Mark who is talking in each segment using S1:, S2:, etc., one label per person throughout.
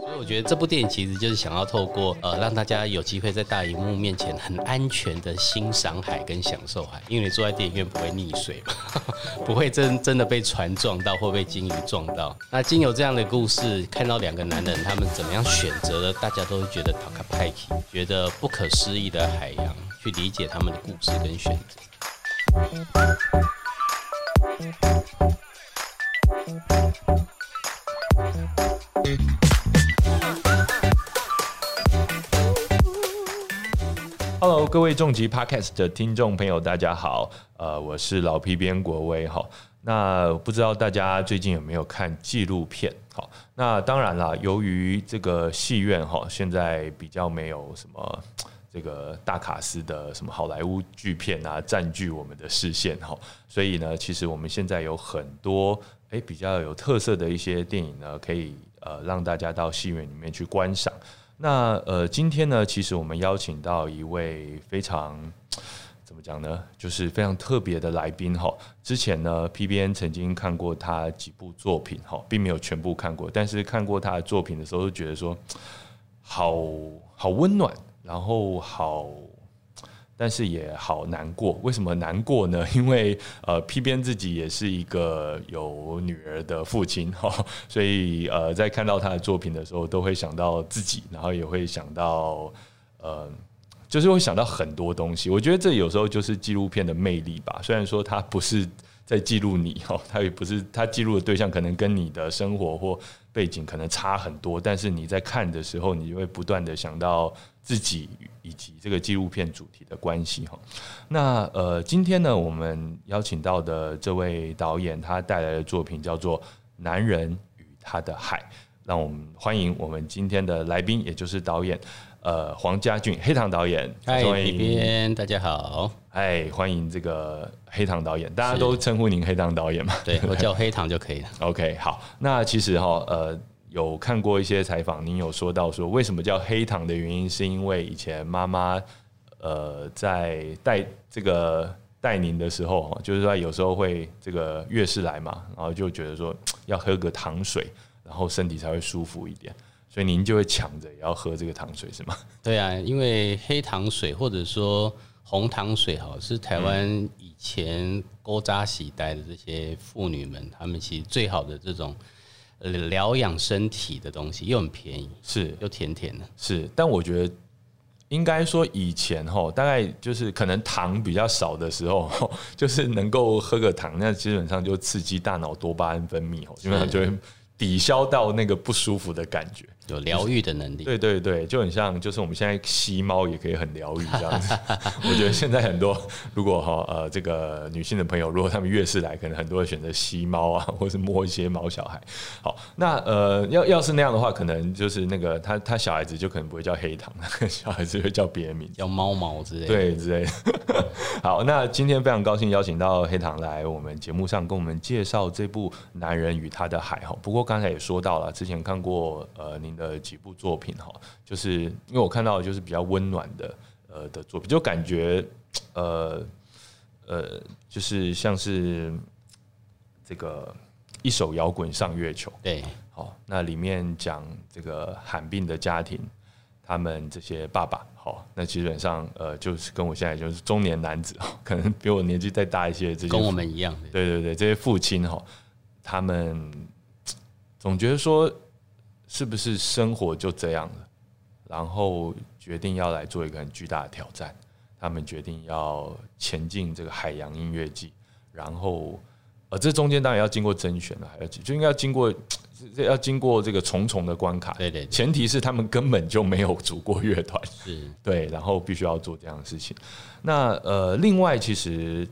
S1: 所以我觉得这部电影其实就是想要透过呃，让大家有机会在大荧幕面前很安全的欣赏海跟享受海，因为你坐在电影院不会溺水嘛，不会真真的被船撞到或被鲸鱼撞到。那经由这样的故事，看到两个男人他们怎么样选择了，大家都会觉得 t a k a p a k i 觉得不可思议的海洋，去理解他们的故事跟选择。
S2: Hello，各位重疾 Podcast 的听众朋友，大家好。呃，我是老皮边国威哈。那不知道大家最近有没有看纪录片？好，那当然啦，由于这个戏院哈，现在比较没有什么 这个大卡司的什么好莱坞巨片啊，占据我们的视线哈。所以呢，其实我们现在有很多诶比较有特色的一些电影呢，可以呃让大家到戏院里面去观赏。那呃，今天呢，其实我们邀请到一位非常怎么讲呢，就是非常特别的来宾哈。之前呢，PBN 曾经看过他几部作品哈，并没有全部看过，但是看过他的作品的时候，就觉得说，好好温暖，然后好。但是也好难过，为什么难过呢？因为呃，P 边自己也是一个有女儿的父亲 哈，所以呃，在看到他的作品的时候，都会想到自己，然后也会想到呃，就是会想到很多东西。我觉得这有时候就是纪录片的魅力吧。虽然说它不是在记录你哈，他也不是他记录的对象可能跟你的生活或背景可能差很多，但是你在看的时候，你就会不断的想到。自己以及这个纪录片主题的关系哈，那呃，今天呢，我们邀请到的这位导演，他带来的作品叫做《男人与他的海》，让我们欢迎我们今天的来宾，也就是导演呃黄家俊黑糖导演。
S1: 嗨，这边大家好，
S2: 嗨，欢迎这个黑糖导演，大家都称呼您黑糖导演嘛？
S1: 对我叫黑糖就可以了。
S2: OK，好，那其实哈呃。有看过一些采访，您有说到说为什么叫黑糖的原因，是因为以前妈妈呃在带这个带您的时候，就是说有时候会这个月事来嘛，然后就觉得说要喝个糖水，然后身体才会舒服一点，所以您就会抢着也要喝这个糖水，是吗？
S1: 对啊，因为黑糖水或者说红糖水哈，是台湾以前勾扎喜带的这些妇女们，她们其实最好的这种。疗养身体的东西又很便宜，
S2: 是
S1: 又甜甜的，
S2: 是。但我觉得应该说以前哈，大概就是可能糖比较少的时候，就是能够喝个糖，那基本上就刺激大脑多巴胺分泌哦，基本上就会抵消到那个不舒服的感觉。
S1: 有疗愈的能力，
S2: 对对对，就很像，就是我们现在吸猫也可以很疗愈这样子。我觉得现在很多，如果哈呃这个女性的朋友，如果他们月事来，可能很多人选择吸猫啊，或是摸一些毛小孩。好，那呃要要是那样的话，可能就是那个他他小孩子就可能不会叫黑糖，小孩子会叫别的名，
S1: 叫猫毛之类。
S2: 对，之类。好，那今天非常高兴邀请到黑糖来我们节目上跟我们介绍这部《男人与他的海》哈。不过刚才也说到了，之前看过呃您。的几部作品哈，就是因为我看到就是比较温暖的呃的作品，就感觉呃呃，就是像是这个一首摇滚上月球，
S1: 对，
S2: 好，那里面讲这个罕病的家庭，他们这些爸爸，好，那基本上呃就是跟我现在就是中年男子，可能比我年纪再大一些，这些
S1: 跟我们一样，
S2: 对对对，这些父亲哈，他们总觉得说。是不是生活就这样了？然后决定要来做一个很巨大的挑战。他们决定要前进这个海洋音乐季，然后呃，这中间当然要经过甄选了，还要就应该要经过这要经过这个重重的关卡。
S1: 对对，
S2: 前提是他们根本就没有组过乐团，
S1: 是
S2: 对，然后必须要做这样的事情。那呃，另外其实。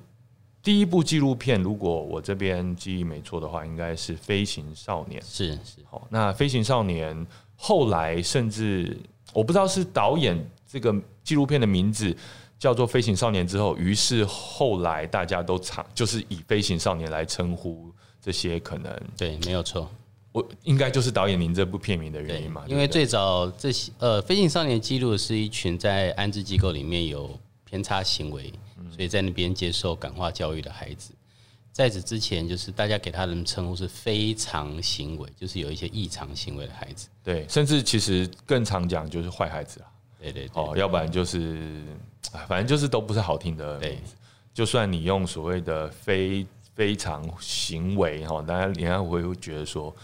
S2: 第一部纪录片，如果我这边记忆没错的话，应该是《飞行少年》。
S1: 是是，
S2: 好，那《飞行少年》后来甚至我不知道是导演这个纪录片的名字叫做《飞行少年》之后，于是后来大家都常就是以《飞行少年》来称呼这些可能
S1: 对，没有错，
S2: 我应该就是导演您这部片名的原因嘛？
S1: 因为最早这些呃，《飞行少年》记录的是一群在安置机构里面有偏差行为。所以在那边接受感化教育的孩子，在此之前，就是大家给他的称呼是非常行为，就是有一些异常行为的孩子。
S2: 对，甚至其实更常讲就是坏孩子啊。
S1: 对对对，
S2: 哦，要不然就是，哎反正就是都不是好听的名字。就算你用所谓的非非常行为哈，大家人家会会觉得说，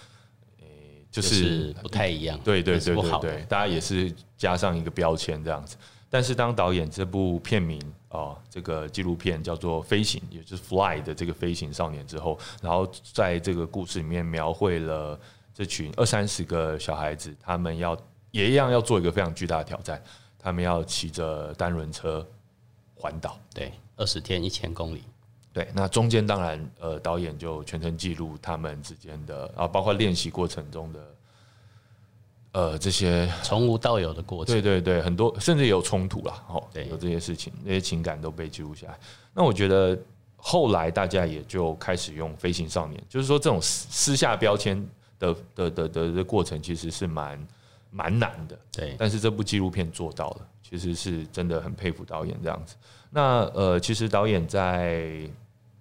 S2: 诶、就
S1: 就是是不太一样，
S2: 对对对对对，大家也是加上一个标签这样子。但是当导演这部片名哦，这个纪录片叫做《飞行》，也就是 Fly 的这个飞行少年之后，然后在这个故事里面描绘了这群二三十个小孩子，他们要也一样要做一个非常巨大的挑战，他们要骑着单轮车环岛。
S1: 对，二十天一千公里，
S2: 对，那中间当然，呃，导演就全程记录他们之间的啊，包括练习过程中的，呃，这些
S1: 从无到有的过程。
S2: 对对对，很多甚至有冲突啦，哦，
S1: 对
S2: 有这些事情，那些情感都被记录下来。那我觉得后来大家也就开始用“飞行少年”，就是说这种私私下标签的的的的的过程，其实是蛮蛮难的。
S1: 对
S2: 但是这部纪录片做到了，其实是真的很佩服导演这样子。那呃，其实导演在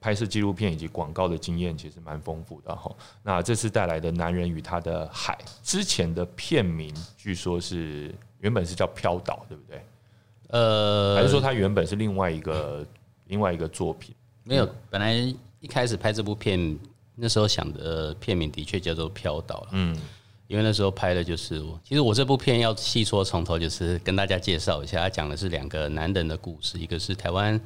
S2: 拍摄纪录片以及广告的经验其实蛮丰富的哈。那这次带来的《男人与他的海》，之前的片名据说是原本是叫《飘岛》，对不对？
S1: 呃，
S2: 还是说他原本是另外一个另外一个作品？
S1: 没有？本来一开始拍这部片，那时候想的片名的确叫做《飘岛》了。
S2: 嗯，
S1: 因为那时候拍的就是我，其实我这部片要细说从头，就是跟大家介绍一下，它讲的是两个男人的故事，一个是台湾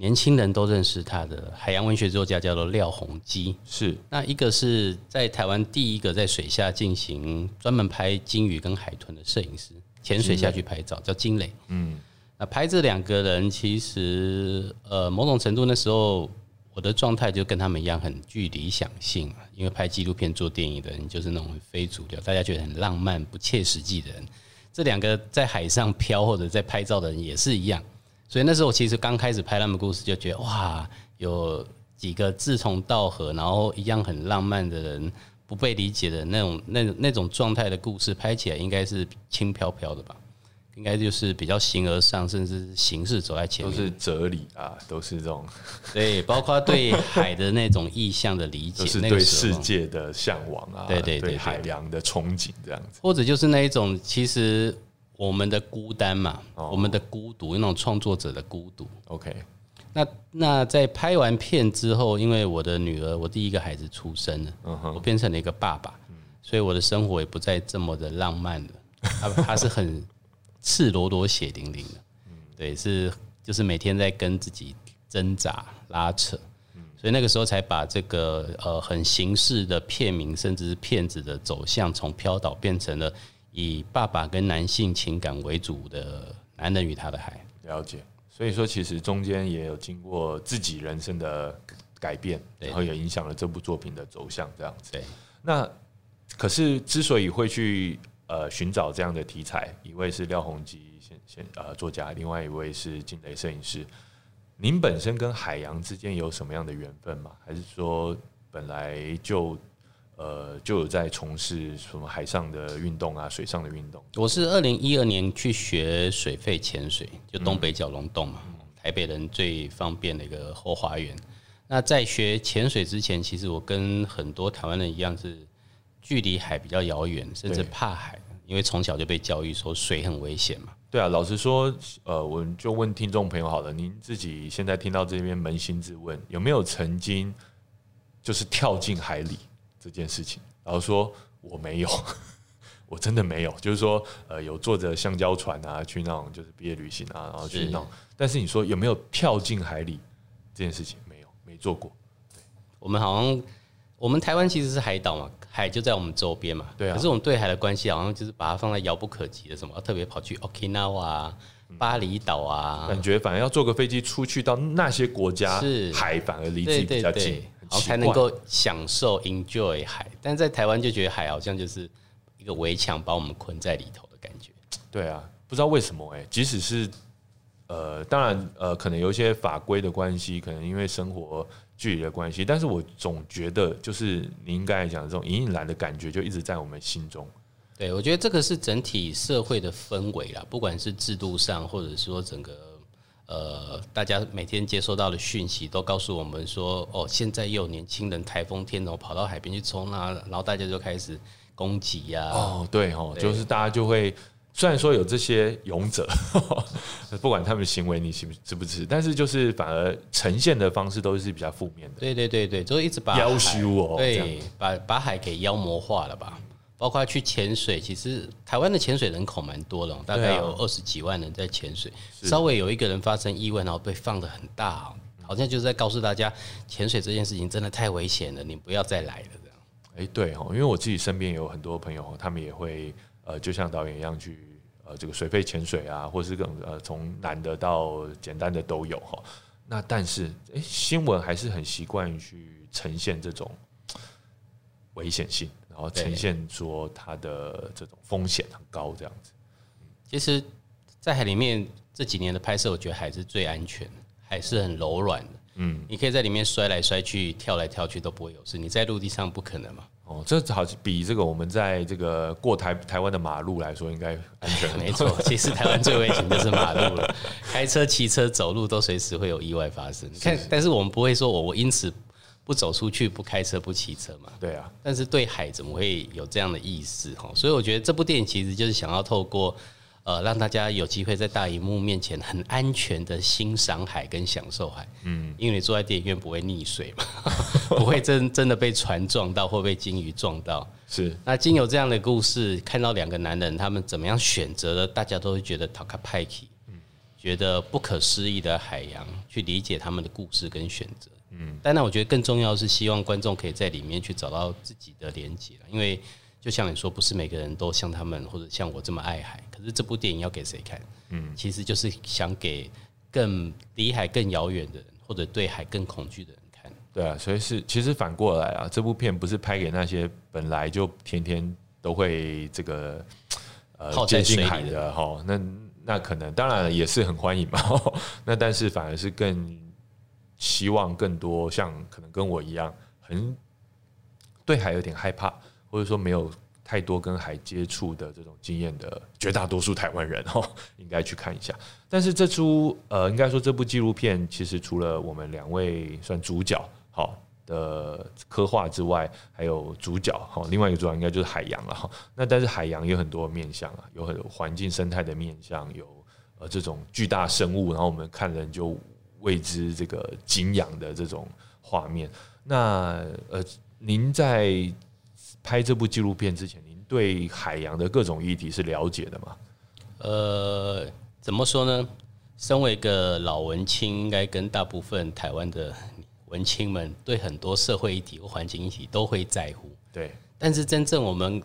S1: 年轻人都认识他的海洋文学作家，叫做廖鸿基。
S2: 是
S1: 那一个是在台湾第一个在水下进行专门拍鲸鱼跟海豚的摄影师，潜水下去拍照，叫金磊。
S2: 嗯，
S1: 那拍这两个人，其实呃，某种程度那时候我的状态就跟他们一样，很具理想性啊。因为拍纪录片、做电影的人就是那种非主流，大家觉得很浪漫、不切实际的人。这两个在海上漂或者在拍照的人也是一样。所以那时候我其实刚开始拍他们故事，就觉得哇，有几个志同道合，然后一样很浪漫的人，不被理解的那种、那那种状态的故事，拍起来应该是轻飘飘的吧？应该就是比较形而上，甚至形式走在前面。
S2: 都是哲理啊，都是这种，
S1: 对，包括对海的那种意象的理解，
S2: 是对世界的向往啊，
S1: 对对对对
S2: 海洋的憧憬这样子。
S1: 或者就是那一种，其实我们的孤单嘛，
S2: 哦。
S1: 我们的孤独，那种创作者的孤独。
S2: OK，
S1: 那那在拍完片之后，因为我的女儿，我第一个孩子出生了，
S2: 嗯
S1: 我变成了一个爸爸，所以我的生活也不再这么的浪漫了，他他是很赤裸裸、血淋淋的，对，是就是每天在跟自己挣扎拉扯，所以那个时候才把这个呃很形式的片名，甚至是片子的走向，从飘岛变成了以爸爸跟男性情感为主的男人与他的海。
S2: 了解。所以说，其实中间也有经过自己人生的改变，然后也影响了这部作品的走向，这样子。
S1: 对，
S2: 那可是之所以会去呃寻找这样的题材，一位是廖鸿基先先呃作家，另外一位是金雷摄影师。您本身跟海洋之间有什么样的缘分吗？还是说本来就呃就有在从事什么海上的运动啊、水上的运动？
S1: 我是二零一二年去学水肺潜水，就东北角龙洞嘛，台北人最方便的一个后花园。那在学潜水之前，其实我跟很多台湾人一样，是距离海比较遥远，甚至怕海，因为从小就被教育说水很危险嘛。
S2: 对啊，老实说，呃，我就问听众朋友好了，您自己现在听到这边扪心自问，有没有曾经就是跳进海里这件事情？然后说我没有，我真的没有，就是说，呃，有坐着橡胶船啊，去那种就是毕业旅行啊，然后去那种，但是你说有没有跳进海里这件事情？没有，没做过。
S1: 我们好像，我们台湾其实是海岛嘛，海就在我们周边嘛。
S2: 对啊。
S1: 可是我们对海的关系好像就是把它放在遥不可及的什么，特别跑去 Okinawa 啊、巴厘岛啊，
S2: 感觉反而要坐个飞机出去到那些国家，
S1: 是。
S2: 海反而离自己比较近，，很
S1: 然后才能够享受 enjoy 海。但在台湾就觉得海好像就是一个围墙把我们困在里头的感觉。
S2: 对啊，不知道为什么哎、即使是呃，当然呃，可能有一些法规的关系，可能因为生活距离的关系，但是我总觉得就是您刚才讲的这种隐隐然的感觉，就一直在我们心中。
S1: 对，我觉得这个是整体社会的氛围啦，不管是制度上，或者说整个呃，大家每天接收到的讯息都告诉我们说，哦，现在又有年轻人台风天哦，跑到海边去冲啊，然后大家就开始攻击呀。
S2: 哦，对哦，就是大家就会，虽然说有这些勇者，不管他们行为你信支不支持，但是就是反而呈现的方式都是比较负面的。
S1: 对对对对，就一直把
S2: 妖羞哦，
S1: 对，把把海给妖魔化了吧。包括去潜水，其实台湾的潜水人口蛮多的，大概有二十几万人在潜水。稍微有一个人发生意外，然后被放的很大，好像就是在告诉大家，潜水这件事情真的太危险了，你不要再来了这样。
S2: 哎，对哦，因为我自己身边有很多朋友，他们也会呃，就像导演一样去呃这个水肺潜水啊，或是更呃从难的到简单的都有哈。那但是哎，新闻还是很习惯去呈现这种危险性。然后呈现说它的这种风险很高，这样子。
S1: 其实，在海里面这几年的拍摄，我觉得海是最安全的，海是很柔软的。嗯，你可以在里面摔来摔去、跳来跳去都不会有事。你在陆地上不可能嘛？
S2: 哦，这好比这个我们在这个过台台湾的马路来说，应该安全。
S1: 没错，其实台湾最危险就是马路了，开车、骑车、走路都随时会有意外发生。看，但是我们不会说我我因此。不走出去，不开车，不骑车嘛？
S2: 对啊。
S1: 但是对海怎么会有这样的意思？哈，所以我觉得这部电影其实就是想要透过，呃，让大家有机会在大荧幕面前很安全的欣赏海跟享受海。嗯。因为你坐在电影院不会溺水嘛，不会真真的被船撞到或被鲸鱼撞到。
S2: 是。
S1: 那经有这样的故事，看到两个男人他们怎么样选择的，大家都会觉得 t a k a p i k 嗯，觉得不可思议的海洋，去理解他们的故事跟选择。嗯，但那我觉得更重要是希望观众可以在里面去找到自己的连接了，因为就像你说，不是每个人都像他们或者像我这么爱海，可是这部电影要给谁看？嗯，其实就是想给更离海更遥远的人，或者对海更恐惧的人看。
S2: 对啊，所以是其实反过来啊，这部片不是拍给那些本来就天天都会这个
S1: 呃接近海
S2: 的哈，那那可能当然也是很欢迎嘛，那但是反而是更。希望更多像可能跟我一样很对海有点害怕，或者说没有太多跟海接触的这种经验的绝大多数台湾人 哦，应该去看一下。但是这出呃，应该说这部纪录片其实除了我们两位算主角好的刻画之外，还有主角哈，另外一个主角应该就是海洋了哈。那但是海洋有很多面向啊，有很环境生态的面向，有呃这种巨大生物，然后我们看人就。为之这个敬仰的这种画面，那呃，您在拍这部纪录片之前，您对海洋的各种议题是了解的吗？
S1: 呃，怎么说呢？身为一个老文青，应该跟大部分台湾的文青们，对很多社会议题或环境议题都会在乎。
S2: 对，
S1: 但是真正我们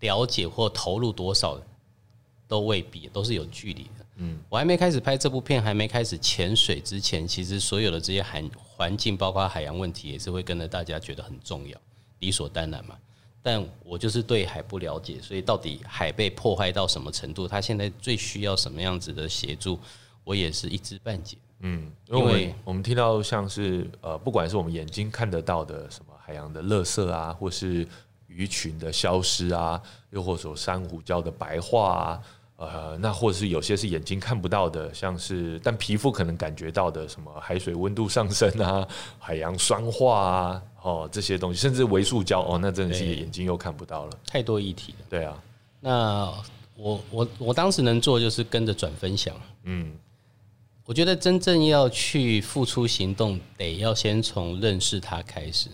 S1: 了解或投入多少，都未必，都是有距离的。嗯，我还没开始拍这部片，还没开始潜水之前，其实所有的这些海环境，包括海洋问题，也是会跟着大家觉得很重要，理所当然嘛。但我就是对海不了解，所以到底海被破坏到什么程度，它现在最需要什么样子的协助，我也是一知半解。
S2: 嗯，因为我们听到像是呃，不管是我们眼睛看得到的什么海洋的垃圾啊，或是鱼群的消失啊，又或者说珊瑚礁的白化啊。呃，那或者是有些是眼睛看不到的，像是但皮肤可能感觉到的，什么海水温度上升啊，海洋酸化啊，哦这些东西，甚至微塑胶哦，那真的是眼睛又看不到了，
S1: 太多议题了。
S2: 对啊，
S1: 那我我我当时能做就是跟着转分享。嗯，我觉得真正要去付出行动，得要先从认识它开始。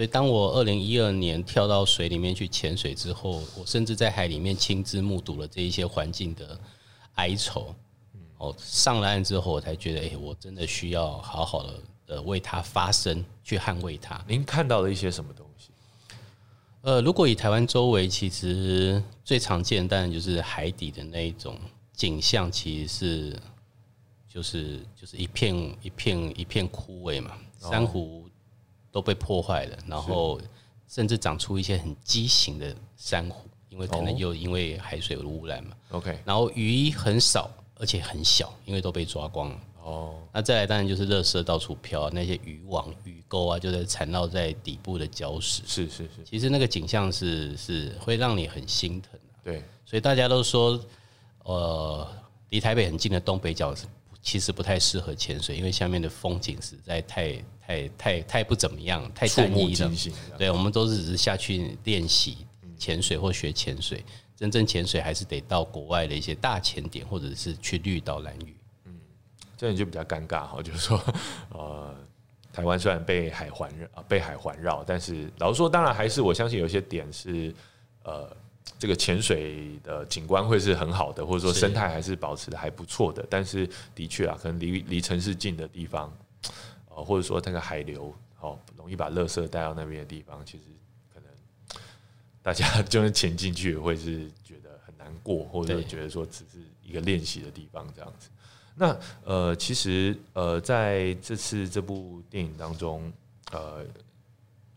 S1: 所以，当我二零一二年跳到水里面去潜水之后，我甚至在海里面亲自目睹了这一些环境的哀愁。哦，上了岸之后，我才觉得，哎，我真的需要好好的呃为它发声，去捍卫它。
S2: 您看到了一些什么东西？
S1: 呃，如果以台湾周围，其实最常见，当然就是海底的那一种景象，其实是就是就是一片一片一片枯萎嘛，珊瑚。都被破坏了，然后甚至长出一些很畸形的珊瑚，因为可能又因为海水的污染嘛。
S2: OK，
S1: 然后鱼很少，而且很小，因为都被抓光了。哦，那再来当然就是垃圾到处飘，那些渔网、鱼钩啊，就在缠绕在底部的礁石。
S2: 是是是，
S1: 其实那个景象是是会让你很心疼的。
S2: 对，
S1: 所以大家都说，呃，离台北很近的东北角是其实不太适合潜水，因为下面的风景实在太太太太不怎么样，太单一了。对，我们都是只是下去练习潜水或学潜水，真正潜水还是得到国外的一些大潜点，或者是去绿岛蓝屿。嗯，
S2: 这样就比较尴尬哈，就是说，呃，台湾虽然被海环绕，被海环绕，但是老实说，当然还是我相信有些点是，呃。这个潜水的景观会是很好的，或者说生态还是保持的还不错的。但是的确啊，可能离离城市近的地方，呃，或者说那个海流，哦，容易把垃圾带到那边的地方，其实可能大家就是潜进去会是觉得很难过，或者觉得说只是一个练习的地方这样子。那呃，其实呃，在这次这部电影当中，呃，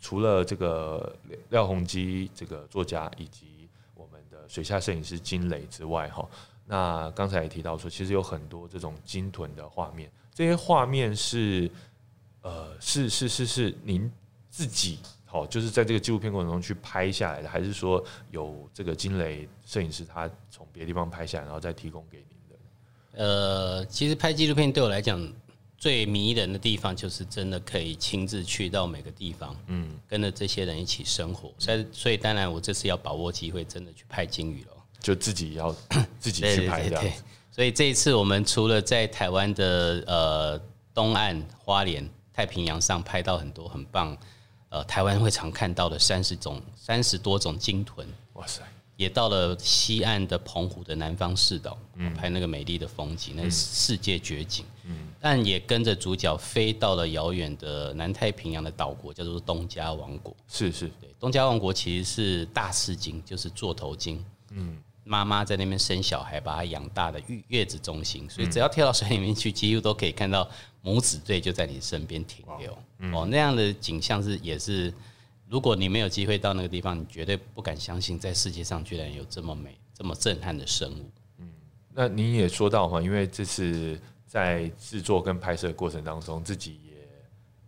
S2: 除了这个廖鸿基这个作家以及水下摄影师金磊之外，哈，那刚才也提到说，其实有很多这种鲸豚的画面，这些画面是，呃，是是是是您自己，好，就是在这个纪录片过程中去拍下来的，还是说有这个金磊摄影师他从别的地方拍下来，然后再提供给您的？
S1: 呃，其实拍纪录片对我来讲。最迷人的地方就是真的可以亲自去到每个地方，嗯，跟着这些人一起生活。所以，所以当然我这次要把握机会，真的去拍金鱼了，
S2: 就自己要 自己去拍的。
S1: 所以这一次我们除了在台湾的呃东岸花莲太平洋上拍到很多很棒，呃，台湾会常看到的三十种三十多种鲸豚，哇塞！也到了西岸的澎湖的南方四岛，拍那个美丽的风景，那世界绝景。嗯，但也跟着主角飞到了遥远的南太平洋的岛国，叫做东加王国。
S2: 是是，
S1: 对，东加王国其实是大翅鲸，就是座头鲸。嗯，妈妈在那边生小孩，把它养大的月月子中心，所以只要跳到水里面去，几乎都可以看到母子队就在你身边停留。哦，那样的景象是也是。如果你没有机会到那个地方，你绝对不敢相信，在世界上居然有这么美、这么震撼的生物。嗯，
S2: 那您也说到哈，因为这次在制作跟拍摄过程当中，自己也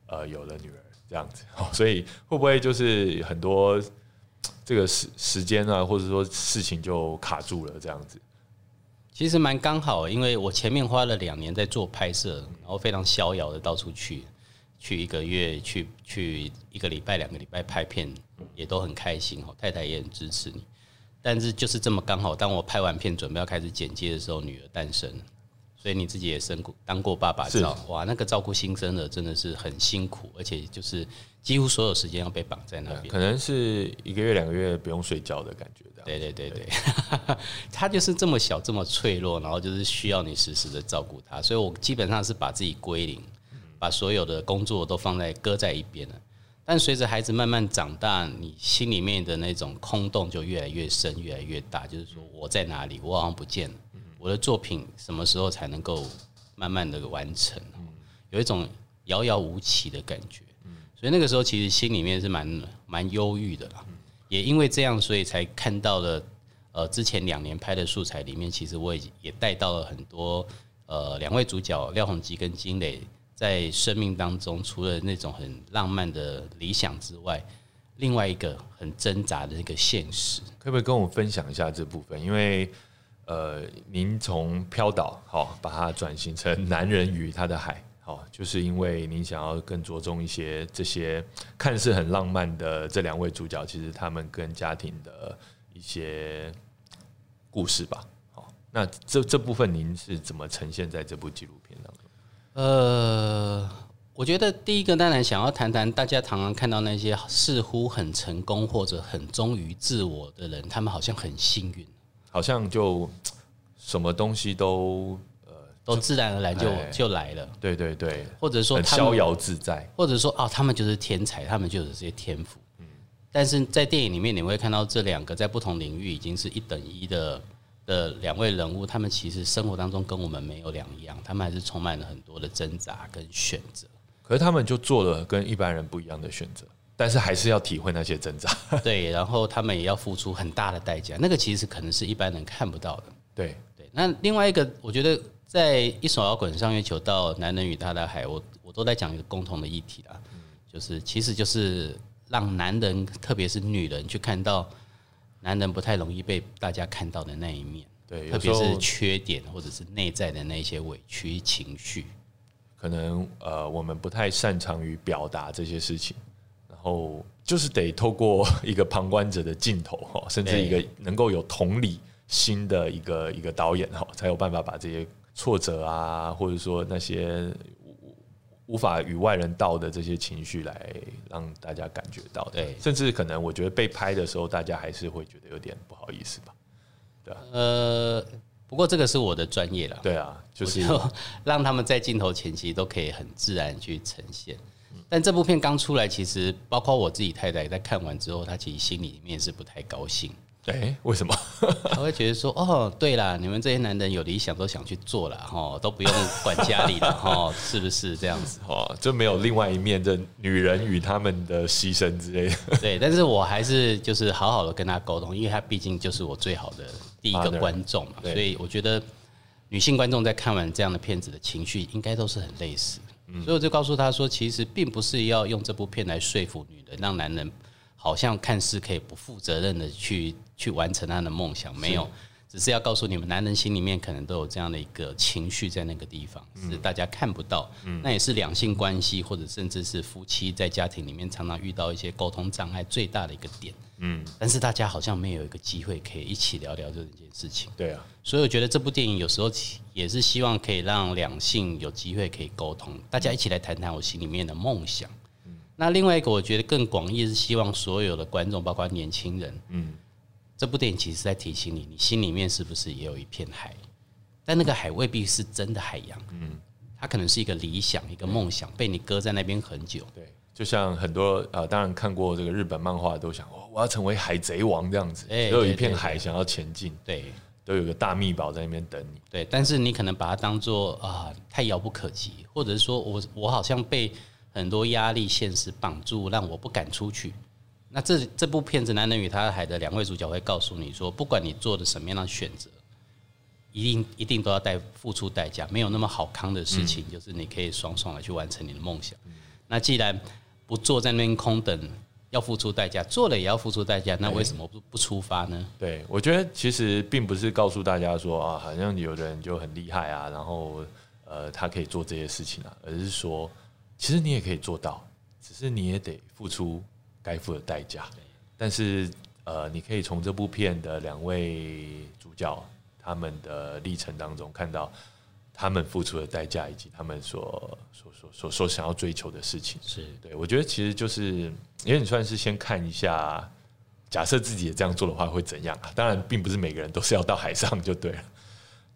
S2: 呃有了女儿这样子，所以会不会就是很多这个时时间啊，或者说事情就卡住了这样子？
S1: 其实蛮刚好，因为我前面花了两年在做拍摄，然后非常逍遥的到处去。去一个月，去去一个礼拜、两个礼拜拍片，也都很开心哦。太太也很支持你，但是就是这么刚好，当我拍完片准备要开始剪接的时候，女儿诞生，所以你自己也生过当过爸爸，知道哇，那个照顾新生的真的是很辛苦，而且就是几乎所有时间要被绑在那边，
S2: 可能是一个月、两个月不用睡觉的感觉。
S1: 对对对对，他就是这么小、这么脆弱，然后就是需要你时时的照顾他，所以我基本上是把自己归零。把所有的工作都放在搁在一边了，但随着孩子慢慢长大，你心里面的那种空洞就越来越深，越来越大。就是说，我在哪里？我好像不见了。我的作品什么时候才能够慢慢的完成？有一种遥遥无期的感觉。所以那个时候其实心里面是蛮蛮忧郁的啦。也因为这样，所以才看到了呃之前两年拍的素材里面，其实我也也带到了很多呃两位主角廖鸿基跟金磊。在生命当中，除了那种很浪漫的理想之外，另外一个很挣扎的那个现实，
S2: 可不可以跟我分享一下这部分？因为，呃，您从飘岛好把它转型成 男人与他的海，好，就是因为您想要更着重一些这些看似很浪漫的这两位主角，其实他们跟家庭的一些故事吧。好，那这这部分您是怎么呈现在这部纪录片当中？
S1: 呃，我觉得第一个当然想要谈谈，大家常常看到那些似乎很成功或者很忠于自我的人，他们好像很幸运，
S2: 好像就什么东西都
S1: 呃都自然而然就就来了。
S2: 对对对，
S1: 或者说
S2: 逍遥自在，
S1: 或者说哦，他们就是天才，他们就有这些天赋。嗯，但是在电影里面你会看到这两个在不同领域已经是一等一的。的两位人物，他们其实生活当中跟我们没有两样，他们还是充满了很多的挣扎跟选择。
S2: 可是他们就做了跟一般人不一样的选择，但是还是要体会那些挣扎。
S1: 对，然后他们也要付出很大的代价，那个其实可能是一般人看不到的。
S2: 对
S1: 对，那另外一个，我觉得在一手摇滚上月球到男人与他的海，我我都在讲一个共同的议题啦，就是其实就是让男人，特别是女人去看到。男人不太容易被大家看到的那一面，
S2: 对，
S1: 特别是缺点或者是内在的那些委屈情绪，
S2: 可能呃我们不太擅长于表达这些事情，然后就是得透过一个旁观者的镜头哈，甚至一个能够有同理心的一个一个导演哈，才有办法把这些挫折啊，或者说那些。无法与外人道的这些情绪来让大家感觉到，
S1: 对，
S2: 甚至可能我觉得被拍的时候，大家还是会觉得有点不好意思吧，对啊。
S1: 呃，不过这个是我的专业了，
S2: 对啊，就是
S1: 让他们在镜头前期都可以很自然去呈现。但这部片刚出来，其实包括我自己太太在看完之后，她其实心里面是不太高兴。
S2: 哎，为什么？
S1: 他会觉得说，哦，对啦，你们这些男人有理想都想去做了，哈，都不用管家里了，哈，是不是这样子？
S2: 哦，就没有另外一面的女人与他们的牺牲之类的。
S1: 对，但是我还是就是好好的跟他沟通，因为他毕竟就是我最好的第一个观众嘛，所以我觉得女性观众在看完这样的片子的情绪应该都是很类似，所以我就告诉他说，其实并不是要用这部片来说服女人，让男人。好像看似可以不负责任的去去完成他的梦想，没有，只是要告诉你们，男人心里面可能都有这样的一个情绪在那个地方，是大家看不到。那也是两性关系或者甚至是夫妻在家庭里面常常遇到一些沟通障碍最大的一个点。嗯，但是大家好像没有一个机会可以一起聊聊这件事情。
S2: 对啊，
S1: 所以我觉得这部电影有时候也是希望可以让两性有机会可以沟通，大家一起来谈谈我心里面的梦想。那另外一个，我觉得更广义是希望所有的观众，包括年轻人，嗯，这部电影其实是在提醒你，你心里面是不是也有一片海？但那个海未必是真的海洋，嗯，它可能是一个理想、一个梦想，被你搁在那边很久。
S2: 对，就像很多呃，当然看过这个日本漫画，都想哦，我要成为海贼王这样子，都有一片海想要前进，
S1: 对，
S2: 都有个大秘宝在那边等你。
S1: 对，但是你可能把它当做啊，太遥不可及，或者是说我我好像被。很多压力、现实绑住，让我不敢出去。那这这部片子《男人与他的海》的两位主角会告诉你说，不管你做的什么样的选择，一定一定都要带付出代价。没有那么好康的事情，就是你可以爽爽的去完成你的梦想。那既然不做在那边空等，要付出代价；做了也要付出代价，那为什么不不出发呢？
S2: 对，我觉得其实并不是告诉大家说啊，好像有的人就很厉害啊，然后呃，他可以做这些事情啊，而是说。其实你也可以做到，只是你也得付出该付的代价。但是，呃，你可以从这部片的两位主角他们的历程当中看到他们付出的代价，以及他们所所所所所想要追求的事情。
S1: 是
S2: 对，我觉得其实就是，因为你算是先看一下，假设自己也这样做的话会怎样啊？当然，并不是每个人都是要到海上就对了。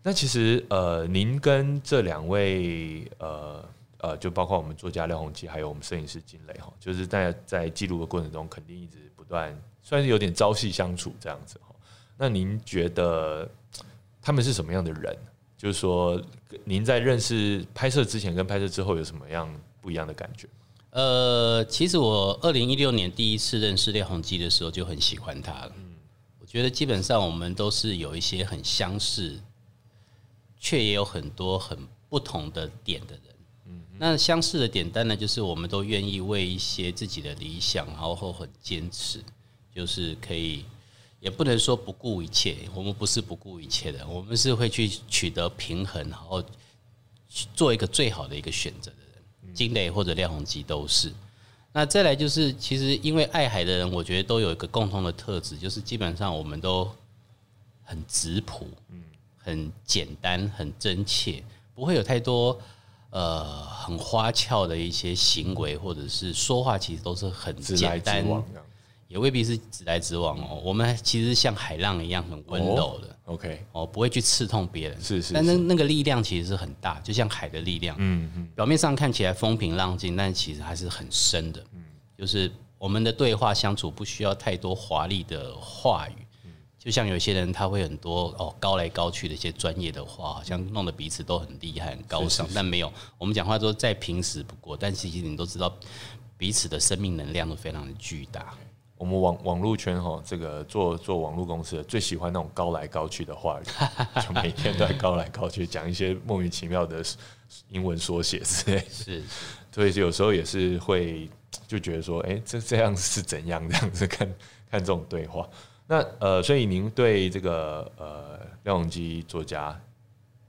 S2: 那其实，呃，您跟这两位，呃。呃，就包括我们作家廖鸿基，还有我们摄影师金磊哈，就是在在记录的过程中，肯定一直不断，算是有点朝夕相处这样子哈。那您觉得他们是什么样的人？就是说，您在认识拍摄之前跟拍摄之后有什么样不一样的感觉？
S1: 呃，其实我二零一六年第一次认识廖鸿基的时候就很喜欢他了。嗯，我觉得基本上我们都是有一些很相似，却也有很多很不同的点的人。那相似的点，当然就是我们都愿意为一些自己的理想，然后很坚持，就是可以，也不能说不顾一切。我们不是不顾一切的，我们是会去取得平衡，然后做一个最好的一个选择的人。金磊或者廖鸿基都是。那再来就是，其实因为爱海的人，我觉得都有一个共同的特质，就是基本上我们都很质朴，嗯，很简单，很真切，不会有太多。呃，很花俏的一些行为或者是说话，其实都是很简单，也未必是直来直往哦。我们其实像海浪一样很温柔的
S2: ，OK，
S1: 哦，不会去刺痛别人，
S2: 是是。
S1: 但那那个力量其实是很大，就像海的力量，嗯嗯。表面上看起来风平浪静，但其实还是很深的。嗯，就是我们的对话相处不需要太多华丽的话语。就像有些人他会很多哦高来高去的一些专业的话，好像弄得彼此都很厉害、很高尚，但没有。我们讲话说再平时不过，但其实你都知道彼此的生命能量都非常的巨大。
S2: 我们网网络圈哈，这个做做网络公司的最喜欢那种高来高去的话语，就每天都在高来高去讲一些莫名其妙的英文缩写之类。
S1: 是，
S2: 所以有时候也是会就觉得说，哎，这这样是怎样这样子看看这种对话。那呃，所以您对这个呃廖永基作家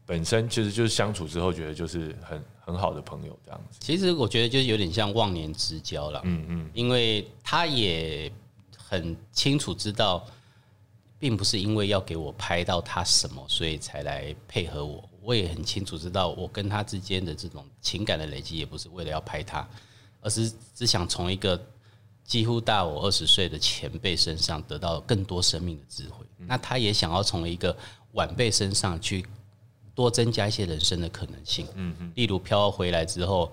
S2: 本身其实就是相处之后，觉得就是很很好的朋友这样子。
S1: 其实我觉得就是有点像忘年之交了，
S2: 嗯嗯，
S1: 因为他也很清楚知道，并不是因为要给我拍到他什么，所以才来配合我。我也很清楚知道，我跟他之间的这种情感的累积，也不是为了要拍他，而是只想从一个几乎大我二十岁的前辈身上得到更多生命的智慧。那他也想要从一个晚辈身上去多增加一些人生的可能性。嗯嗯，例如飘回来之后，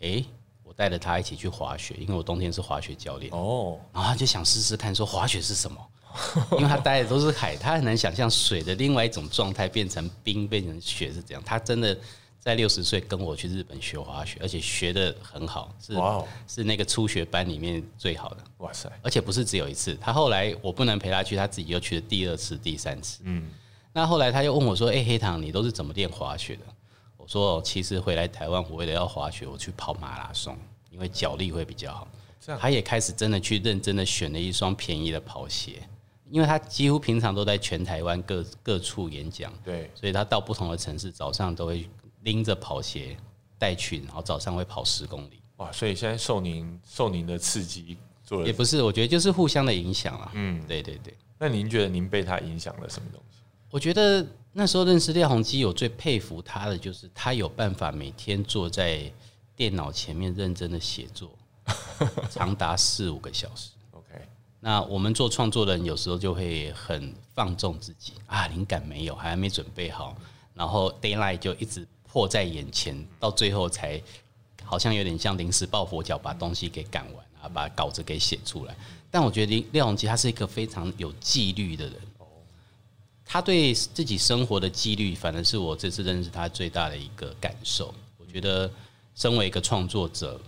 S1: 诶，我带着他一起去滑雪，因为我冬天是滑雪教练。
S2: 哦，
S1: 然后他就想试试看，说滑雪是什么？因为他待的都是海，他很难想象水的另外一种状态变成冰、变成雪是怎样。他真的在六十岁跟我去日本学滑雪，而且学的很好，是是那个初学班里面最好的，
S2: 哇塞，
S1: 而且不是只有一次。他后来我不能陪他去，他自己又去了第二次、第三次。
S2: 嗯，
S1: 那后来他又问我说：“哎、黑糖，你都是怎么练滑雪的？”我说：“哦其实回来台湾，我为了要滑雪，我去跑马拉松，因为脚力会比较好。”他也开始真的去认真的选了一双便宜的跑鞋，因为他几乎平常都在全台湾各各处演讲，
S2: 对，
S1: 所以他到不同的城市，早上都会拎着跑鞋带去，然后早上会跑十公里。
S2: 哇，所以现在受您受您的刺激做了，
S1: 也不是，我觉得就是互相的影响啊。
S2: 嗯，
S1: 对对对，
S2: 那您觉得您被他影响了什么东西？
S1: 我觉得那时候认识廖鸿基，我最佩服他的就是他有办法每天坐在电脑前面认真的写作，长达四五个小时。
S2: OK，
S1: 那我们做创作的人有时候就会很放纵自己啊，灵感没有，还没准备好，然后 d a y l i g h t 就一直迫在眼前，到最后才好像有点像临时抱佛脚，把东西给赶完啊，把稿子给写出来。但我觉得廖永基他是一个非常有纪律的人，他对自己生活的纪律，反而是我这次认识他最大的一个感受。我觉得身为一个创作者，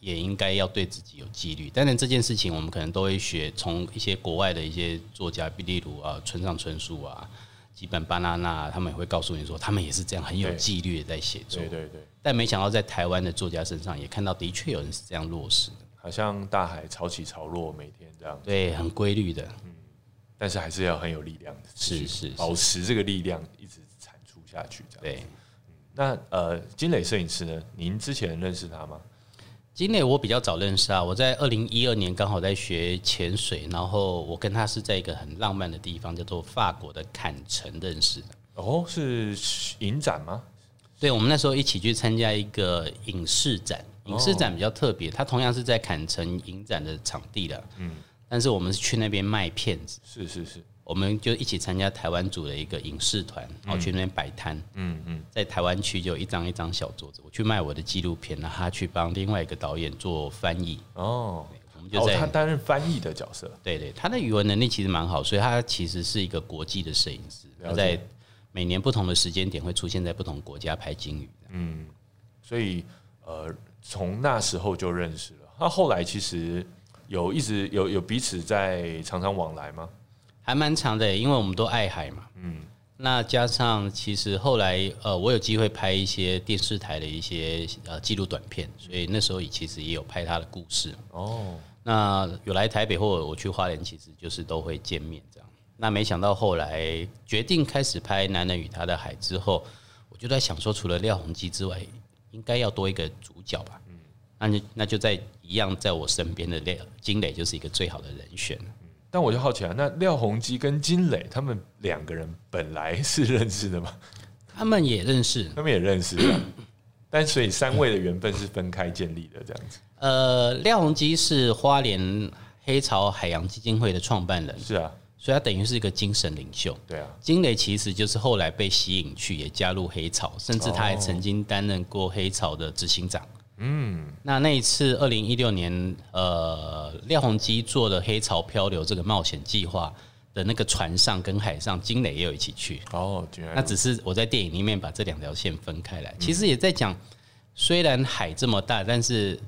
S1: 也应该要对自己有纪律。当然，这件事情我们可能都会学从一些国外的一些作家，比例如啊村上春树啊、吉本巴纳纳，他们也会告诉你说，他们也是这样很有纪律的在写作
S2: 对。对对，
S1: 但没想到在台湾的作家身上，也看到的确有人是这样落实的，
S2: 好像大海潮起潮落，每天这样，
S1: 对，很规律的。
S2: 嗯但是还是要很有力量的，
S1: 是是是
S2: 保持这个力量一直产出下去，这样。
S1: 对，
S2: 那呃，金磊摄影师呢？您之前认识他吗？
S1: 金磊我比较早认识啊，我在二零一二年刚好在学潜水，然后我跟他是在一个很浪漫的地方，叫做法国的坎城认识的。
S2: 哦，是影展吗？
S1: 对，我们那时候一起去参加一个影视展，影视展比较特别，它同样是在坎城影展的场地的，嗯，但是我们是去那边卖片子，
S2: 是是是，
S1: 我们就一起参加台湾组的一个影视团，然后去那边摆摊，
S2: 嗯嗯，
S1: 在台湾区就有一张一张小桌子，我去卖我的纪录片，然后他去帮另外一个导演做翻译，
S2: 哦，
S1: 我们就
S2: 哦，
S1: 在、
S2: 他担任翻译的角色，
S1: 对对，他的语文能力其实蛮好，所以他其实是一个国际的摄影师，他在每年不同的时间点会出现在不同国家拍鲸鱼。
S2: 嗯所以呃，从那时候就认识了。那后来其实有一直有有彼此在常常往来吗？
S1: 还蛮长的，因为我们都爱海嘛。嗯，那加上其实后来呃，我有机会拍一些电视台的一些呃纪录短片，所以那时候也其实也有拍他的故事。
S2: 哦，
S1: 那有来台北或者我去花莲，其实就是都会见面这样。那没想到后来决定开始拍《男人与他的海》之后，我就在想说，除了廖鸿基之外，应该要多一个主角吧。嗯，那就那就在一样在我身边的廖金磊就是一个最好的人选。
S2: 但我就好奇啊，那廖鸿基跟金磊他们两个人本来是认识的吗？
S1: 他们也认识，
S2: 他们也认识的，但所以三位的缘分是分开建立的，这样子。
S1: 呃，廖鸿基是花莲黑潮海洋基金会的创办人，
S2: 是啊，
S1: 所以他等于是一个精神领袖。
S2: 对啊，
S1: 金磊其实就是后来被吸引去，也加入黑潮，甚至他还曾经担任过黑潮的执行长。嗯，那那一次，二零一六年，呃，廖鸿基做的黑潮漂流这个冒险计划的那个船上跟海上，金磊也有一起去。
S2: 哦，
S1: 那只是我在电影里面把这两条线分开来，其实也在讲，虽然海这么大，但是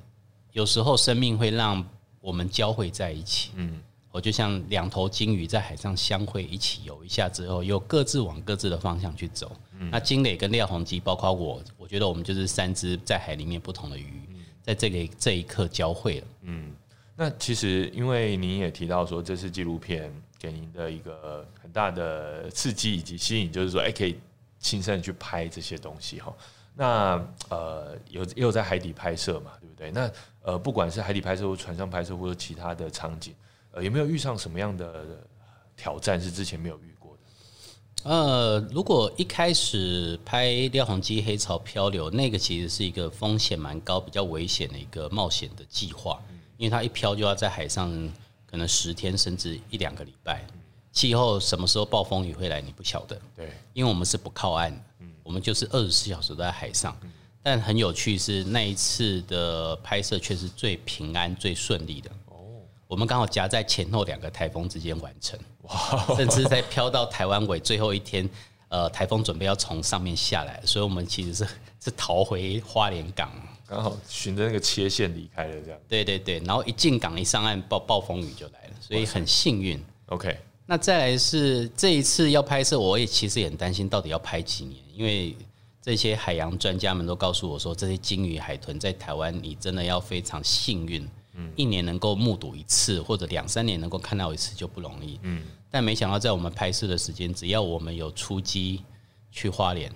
S1: 有时候生命会让我们交汇在一起。嗯，我就像两头鲸鱼在海上相会，一起游一下之后，又各自往各自的方向去走。那金磊跟廖鸿基，包括我，我觉得我们就是三只在海里面不同的鱼，在这个这一刻交汇了。
S2: 嗯那其实因为您也提到说这次纪录片给您的一个很大的刺激以及吸引，就是说，哎，可以亲身去拍这些东西哈。那呃，有也有在海底拍摄嘛，对不对？那呃，不管是海底拍摄或船上拍摄，或者其他的场景，呃，有没有遇上什么样的挑战是之前没有遇过的？
S1: 呃，如果一开始拍廖鸿基黑潮漂流，那个其实是一个风险蛮高、比较危险的一个冒险的计划，因为它一漂就要在海上可能十天甚至一两个礼拜，气候什么时候暴风雨会来你不晓得。
S2: 对，
S1: 因为我们是不靠岸的，我们就是二十四小时都在海上。但很有趣是那一次的拍摄却是最平安、最顺利的。哦，我们刚好夹在前后两个台风之间完成。哇！甚至在飘到台湾尾最后一天，呃，台风准备要从上面下来，所以我们其实是是逃回花莲港，
S2: 刚好循着那个切线离开了这样。
S1: 对对对，然后一进港一上岸，暴暴风雨就来了，所以很幸运。
S2: OK，
S1: 那再来是这一次要拍摄，我也其实也很担心到底要拍几年，因为这些海洋专家们都告诉我说，这些鲸鱼、海豚在台湾，你真的要非常幸运，一年能够目睹一次，或者两三年能够看到一次就不容易。嗯，但没想到在我们拍摄的时间，只要我们有出击去花莲、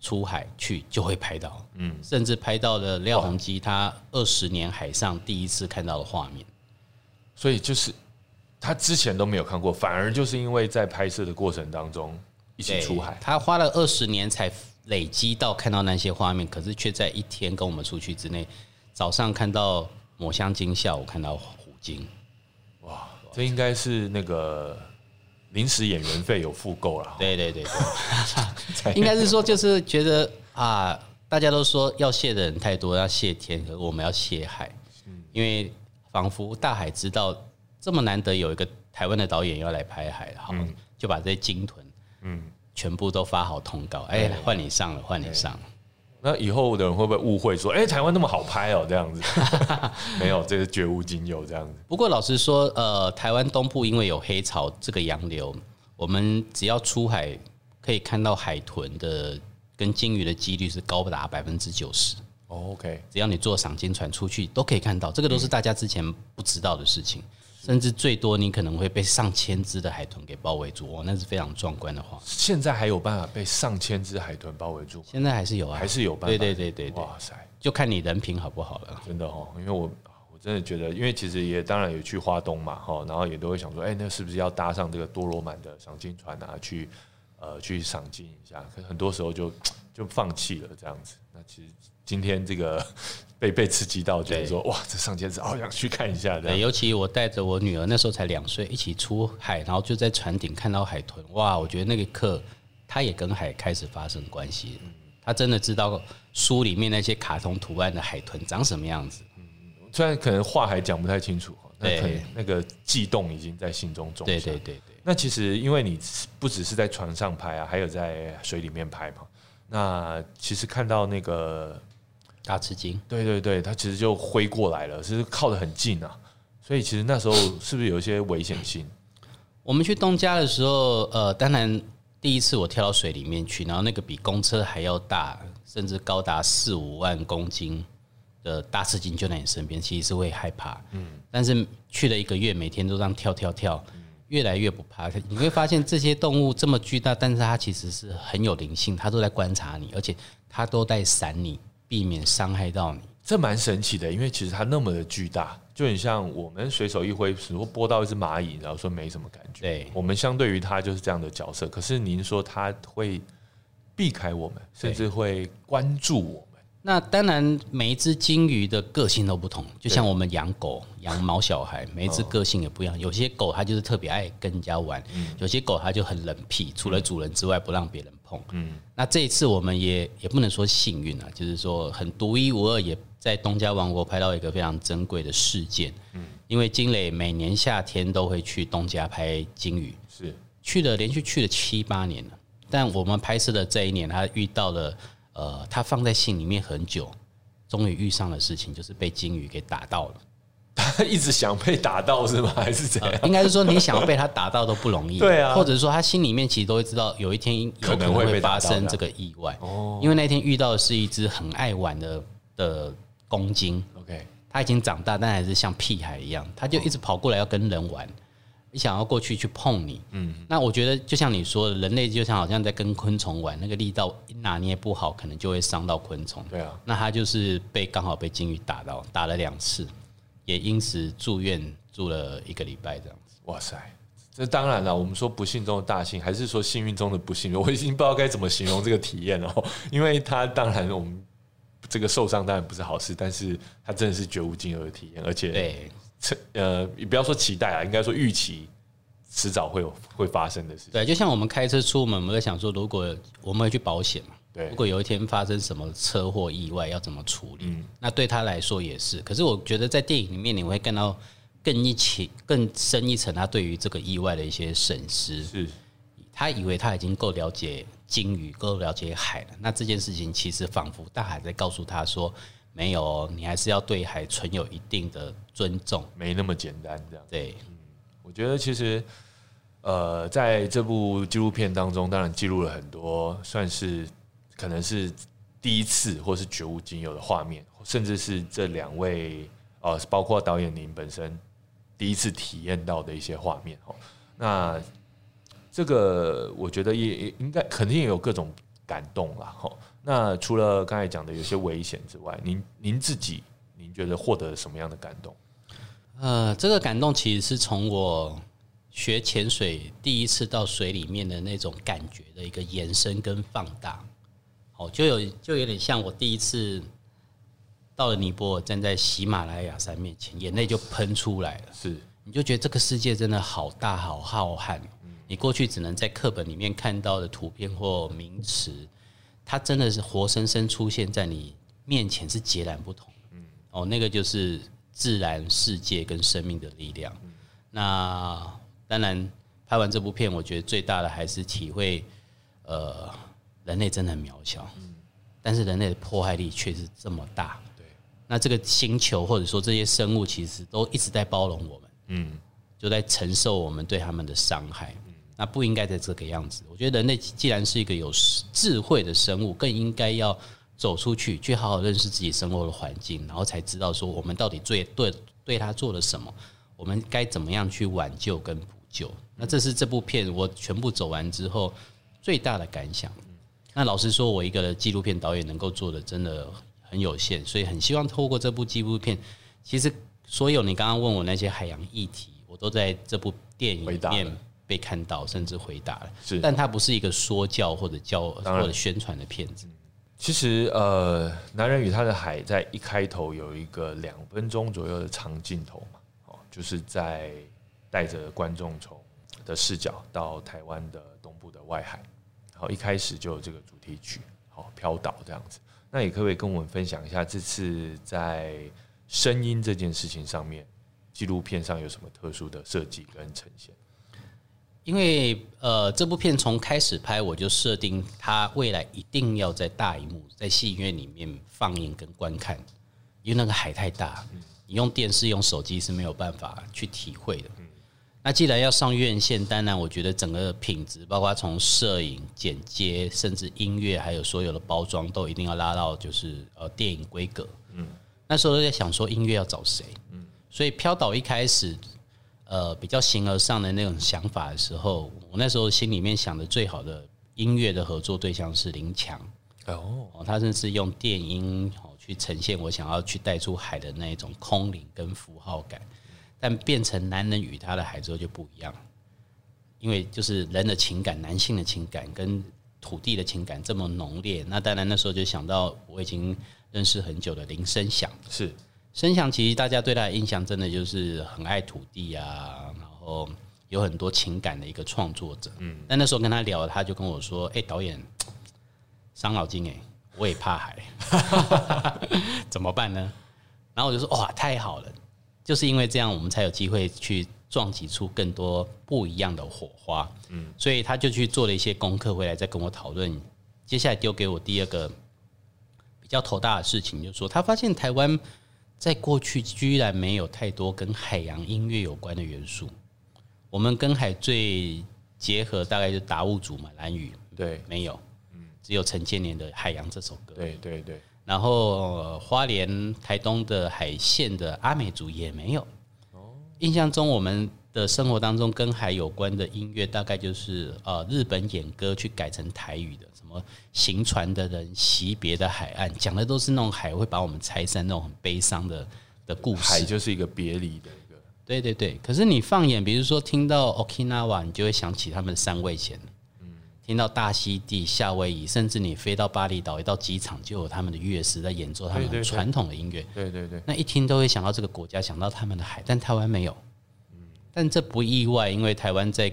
S1: 出海去，就会拍到。嗯，甚至拍到了廖鸿基他二十年海上第一次看到的画面。
S2: 所以就是他之前都没有看过，反而就是因为在拍摄的过程当中一起出海，
S1: 他花了二十年才累积到看到那些画面，可是却在一天跟我们出去之内，早上看到抹香鲸，下午看到虎鲸。
S2: 哇，这应该是那个临时演员费有付够了。
S1: 对对对对，应该是说就是觉得啊，大家都说要谢的人太多，要谢天，可是我们要谢海，因为仿佛大海知道这么难得有一个台湾的导演要来拍海，好，就把这些鲸豚，嗯，全部都发好通告，哎，换你上了，换你上了。
S2: 那以后的人会不会误会说，哎、台湾那么好拍哦、这样子？没有，这是绝无仅有这样子。
S1: 不过老实说，呃，台湾东部因为有黑潮这个洋流，我们只要出海可以看到海豚的跟鲸鱼的几率是高达百分之九十。
S2: 哦 OK，
S1: 只要你坐赏金船出去，都可以看到，这个都是大家之前不知道的事情。甚至最多你可能会被上千只的海豚给包围住，哦，那是非常壮观的画面。
S2: 现在还有办法被上千只海豚包围住？
S1: 现在还是有啊，
S2: 还是有办法？
S1: 对对对对对，
S2: 哇塞，
S1: 就看你人品好不好了。
S2: 真的哦，因为我我真的觉得，因为其实也当然有去花东嘛，哈，然后也都会想说，哎、那是不是要搭上这个多罗满的赏金船啊，去呃去赏金一下？可是很多时候就就放弃了这样子。那其实今天这个被被刺激到，觉得说哇，这上千只，好想去看一下这
S1: 对，尤其我带着我女儿那时候才两岁，一起出海，然后就在船顶看到海豚，哇！我觉得那个刻，她也跟海开始发生关系了。她真的知道书里面那些卡通图案的海豚长什么样子。
S2: 嗯虽然可能话还讲不太清楚，那
S1: 对
S2: 可能那个悸动已经在心中种下。
S1: 对对对对，
S2: 那其实因为你不只是在船上拍啊，还有在水里面拍嘛。那其实看到那个，
S1: 大吃惊。
S2: 对对对，它其实就挥过来了，是靠得很近啊。所以其实那时候是不是有一些危险性？
S1: 我们去东家的时候，呃，当然第一次我跳到水里面去，然后那个比公车还要大，甚至高达四五万公斤的大刺鲸就在你身边，其实是会害怕。嗯，但是去了一个月，每天都这样跳跳跳，越来越不怕。你会发现这些动物这么巨大，但是它其实是很有灵性，它都在观察你，而且它都在闪你，避免伤害到你。
S2: 这蛮神奇的，因为其实它那么的巨大，就很像我们随手一挥，如果拨到一只蚂蚁，然后说没什么感觉。
S1: 对
S2: 我们相对于它就是这样的角色。可是您说它会避开我们，甚至会关注我们。
S1: 那当然，每一只金鱼的个性都不同，就像我们养狗、养毛小孩，每一只个性也不一样。有些狗它就是特别爱跟人家玩，有些狗它就很冷僻，除了主人之外不让别人碰。嗯，那这一次我们也也不能说幸运啊，就是说很独一无二，也在东家王国拍到一个非常珍贵的事件。嗯，因为金磊每年夏天都会去东家拍金鱼，
S2: 是
S1: 去了连续去了七八年了，但我们拍摄的这一年，他遇到了呃，他放在心里面很久，终于遇上的事情，就是被金鱼给打到了。
S2: 他 一直想被打到是吗？还是怎样？
S1: 应该是说，你想要被他打到都不容易。
S2: 对啊
S1: 或者是说他心里面其实都会知道，有一天有可能会发生这个意外。哦，因为那天遇到的是一只很爱玩的的公鲸
S2: ，OK，
S1: 它已经长大，但还是像屁孩一样，它就一直跑过来要跟人玩。你想要过去去碰你，嗯，那我觉得就像你说的，人类就像好像在跟昆虫玩，那个力道一拿捏不好，可能就会伤到昆虫。
S2: 对啊，
S1: 那他就是被刚好被鲸鱼打到，打了两次，也因此住院住了一个礼拜这样子。
S2: 哇塞，这当然了，我们说不幸中的大幸，还是说幸运中的不幸，我已经不知道该怎么形容这个体验了。因为他当然我们这个受伤当然不是好事，但是它真的是绝无仅有的体验，而且
S1: 对。
S2: 呃，你不要说期待啊，应该说预期，迟早会有会发生的事情。
S1: 对，就像我们开车出门，我们在想说，如果我们会去保险嘛，
S2: 对，
S1: 如果有一天发生什么车祸意外，要怎么处理？那对他来说也是。可是我觉得在电影里面，你会看到更一起、更深一层，他对于这个意外的一些审视。
S2: 是，
S1: 他以为他已经够了解鲸鱼，够了解海了。那这件事情其实仿佛大海在告诉他说。没有，你还是要对海存有一定的尊重，
S2: 没那么简单这样。
S1: 对，
S2: 嗯，我觉得其实，呃，在这部纪录片当中，当然记录了很多，算是可能是第一次或是绝无仅有的画面，甚至是这两位呃，包括导演您本身第一次体验到的一些画面哦。那这个我觉得也应该肯定也有各种感动了哈。那除了刚才讲的有些危险之外，您您自己您觉得获得了什么样的感动？
S1: 呃，这个感动其实是从我学潜水第一次到水里面的那种感觉的一个延伸跟放大。哦，就有就有点像我第一次到了尼泊尔，站在喜马拉雅山面前，眼泪就喷出来了。
S2: 是，
S1: 你就觉得这个世界真的好大好浩瀚。你过去只能在课本里面看到的图片或名词。它真的是活生生出现在你面前，是截然不同。嗯，哦，那个就是自然世界跟生命的力量。那当然，拍完这部片，我觉得最大的还是体会，呃，人类真的很渺小。嗯，但是人类的破坏力却是这么大。
S2: 对，
S1: 那这个星球或者说这些生物，其实都一直在包容我们。嗯，就在承受我们对他们的伤害。那不应该在这个样子。我觉得人类既然是一个有智慧的生物，更应该要走出去，去好好认识自己生活的环境，然后才知道说我们到底最对对他做了什么，我们该怎么样去挽救跟补救。那这是这部片我全部走完之后最大的感想。那老实说，我一个纪录片导演能够做的真的很有限，所以很希望透过这部纪录片，其实所有你刚刚问我那些海洋议题，我都在这部电影里面。被看到，甚至回答了，
S2: 是，
S1: 但它不是一个说教或者教或者宣传的片子。
S2: 其实，呃，《男人与他的海》在一开头有一个两分钟左右的长镜头嘛，哦，就是在带着观众从的视角到台湾的东部的外海，然后一开始就有这个主题曲，好，飘岛这样子。那也可不可以跟我们分享一下，这次在声音这件事情上面，纪录片上有什么特殊的设计跟呈现？
S1: 因为呃，这部片从开始拍我就设定它未来一定要在大荧幕、在戏院里面放映跟观看，因为那个海太大，你用电视、用手机是没有办法去体会的。那既然要上院线，当然我觉得整个品质，包括从摄影、剪接，甚至音乐，还有所有的包装，都一定要拉到就是呃电影规格。嗯，那时候都在想说音乐要找谁？嗯，所以飘岛一开始。呃，比较形而上的那种想法的时候，我那时候心里面想的最好的音乐的合作对象是林强哦，他甚至用电音哦去呈现我想要去带出海的那一种空灵跟符号感，但变成男人与他的海之后就不一样，因为就是人的情感，男性的情感跟土地的情感这么浓烈，那当然那时候就想到我已经认识很久的林声响
S2: 是。
S1: 声响其实大家对他的印象真的就是很爱土地啊，然后有很多情感的一个创作者。嗯，但那时候跟他聊，他就跟我说：“哎，导演，伤脑筋哎，我也怕海，怎么办呢？”然后我就说：“哇，太好了！就是因为这样，我们才有机会去撞击出更多不一样的火花。”嗯，所以他就去做了一些功课，回来再跟我讨论。接下来丢给我第二个比较头大的事情，就是说他发现台湾。在过去，居然没有太多跟海洋音乐有关的元素。我们跟海最结合，大概就达悟族嘛，蓝屿。
S2: 对，
S1: 没有，嗯，只有陈建年的《海洋》这首歌。
S2: 对对对。
S1: 然后花莲、台东的海线的阿美族也没有。哦。印象中，我们的生活当中跟海有关的音乐，大概就是呃日本演歌去改成台语的，什么行船的人惜别的海岸，讲的都是那种海会把我们拆散那种很悲伤的的故事。
S2: 海就是一个别离的一个，
S1: 对对对。可是你放眼，比如说听到 Okinawa，你就会想起他们的三味线。听到大溪地、夏威夷，甚至你飞到巴厘岛，一到机场就有他们的乐师在演奏他们很传统的音乐。
S2: 对对对，
S1: 那一听都会想到这个国家，想到他们的海，但台湾没有。但这不意外，因为台湾在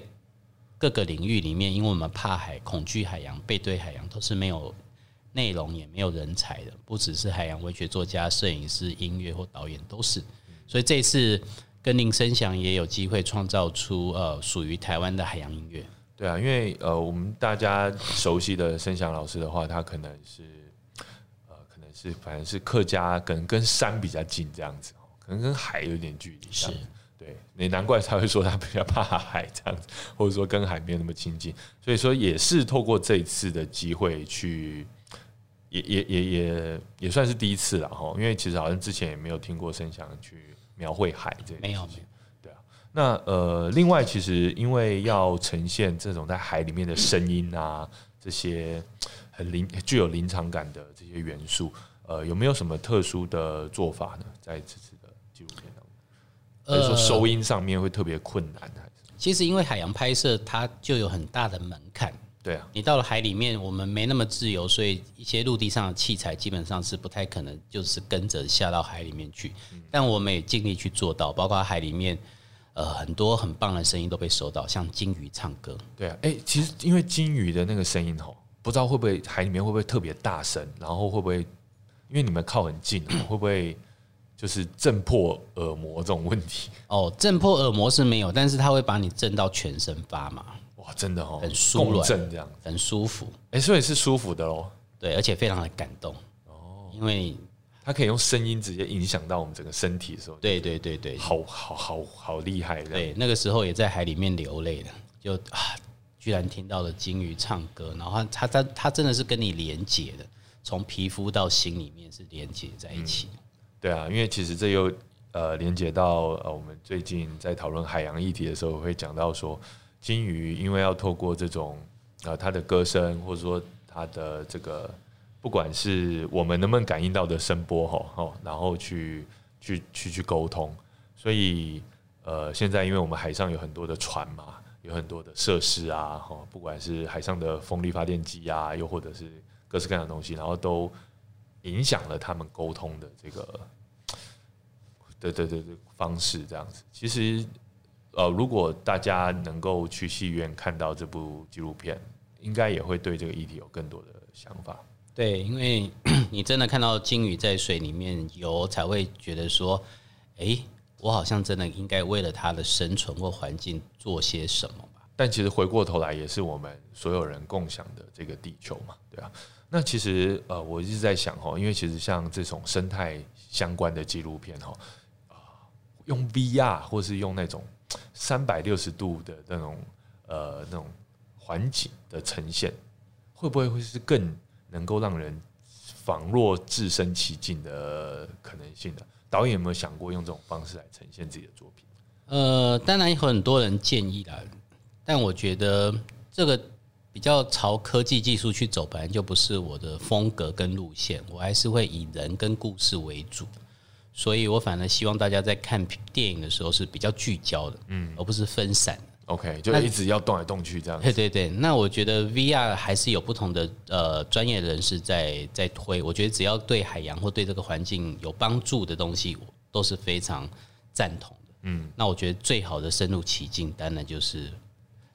S1: 各个领域里面，因为我们怕海、恐惧海洋、背对海洋，都是没有内容也没有人才的。不只是海洋文学作家、摄影师、音乐或导演都是。所以这次跟林声祥也有机会创造出呃属于台湾的海洋音乐。
S2: 对啊，因为呃，我们大家熟悉的申翔老师的话，他可能是呃，可能是反正是客家，可能跟山比较近这样子，可能跟海有点距离。
S1: 是，
S2: 对，你难怪他会说他比较怕海这样子，或者说跟海没有那么亲近。所以说也是透过这一次的机会去，也也也也也算是第一次了哈。因为其实好像之前也没有听过申翔去描绘海这
S1: 没有。
S2: 那呃，另外，其实因为要呈现这种在海里面的声音啊，这些很临具有临场感的这些元素，呃，有没有什么特殊的做法呢？在这次的纪录片当中，比如说收音上面会特别困难？还是
S1: 其实因为海洋拍摄它就有很大的门槛，
S2: 对啊，
S1: 你到了海里面，我们没那么自由，所以一些陆地上的器材基本上是不太可能就是跟着下到海里面去。但我们也尽力去做到，包括海里面。呃，很多很棒的声音都被收到，像金鱼唱歌。
S2: 对啊，哎，其实因为金鱼的那个声音吼，不知道会不会海里面会不会特别大声，然后会不会因为你们靠很近，会不会就是震破耳膜这种问题？
S1: 哦，震破耳膜是没有，但是它会把你震到全身发麻。
S2: 哇，真的哦，
S1: 很舒软，
S2: 这样
S1: 很舒服。
S2: 哎，所以是舒服的喽。
S1: 对，而且非常的感动。哦，因为。
S2: 它可以用声音直接影响到我们整个身体的时候，
S1: 对对对对，
S2: 好好好好厉害的。
S1: 对，那个时候也在海里面流泪了，就啊，居然听到了鲸鱼唱歌，然后它它它真的是跟你连接的，从皮肤到心里面是连接在一起。
S2: 对啊，因为其实这又呃连接到呃我们最近在讨论海洋议题的时候，会讲到说，鲸鱼因为要透过这种呃它的歌声，或者说它的这个。不管是我们能不能感应到的声波哈，哦，然后去去去去沟通，所以呃，现在因为我们海上有很多的船嘛，有很多的设施啊，哈，不管是海上的风力发电机啊，又或者是各式各样的东西，然后都影响了他们沟通的这个，对对对对方式这样子。其实呃，如果大家能够去戏院看到这部纪录片，应该也会对这个议题有更多的想法。
S1: 对，因为 你真的看到鲸鱼在水里面游，才会觉得说，哎，我好像真的应该为了它的生存或环境做些什么吧。
S2: 但其实回过头来，也是我们所有人共享的这个地球嘛，对啊。那其实呃，我一直在想哈，因为其实像这种生态相关的纪录片哈，用 VR 或是用那种三百六十度的那种呃那种环境的呈现，会不会会是更？能够让人仿若置身其境的可能性的导演有没有想过用这种方式来呈现自己的作品？
S1: 呃，当然有很多人建议啦，但我觉得这个比较朝科技技术去走，本来就不是我的风格跟路线，我还是会以人跟故事为主，所以我反而希望大家在看电影的时候是比较聚焦的，嗯，而不是分散。
S2: OK，就一直要动来动去这样。
S1: 对对对，那我觉得 VR 还是有不同的呃专业人士在在推。我觉得只要对海洋或对这个环境有帮助的东西，我都是非常赞同的。嗯，那我觉得最好的深入其境，当然就是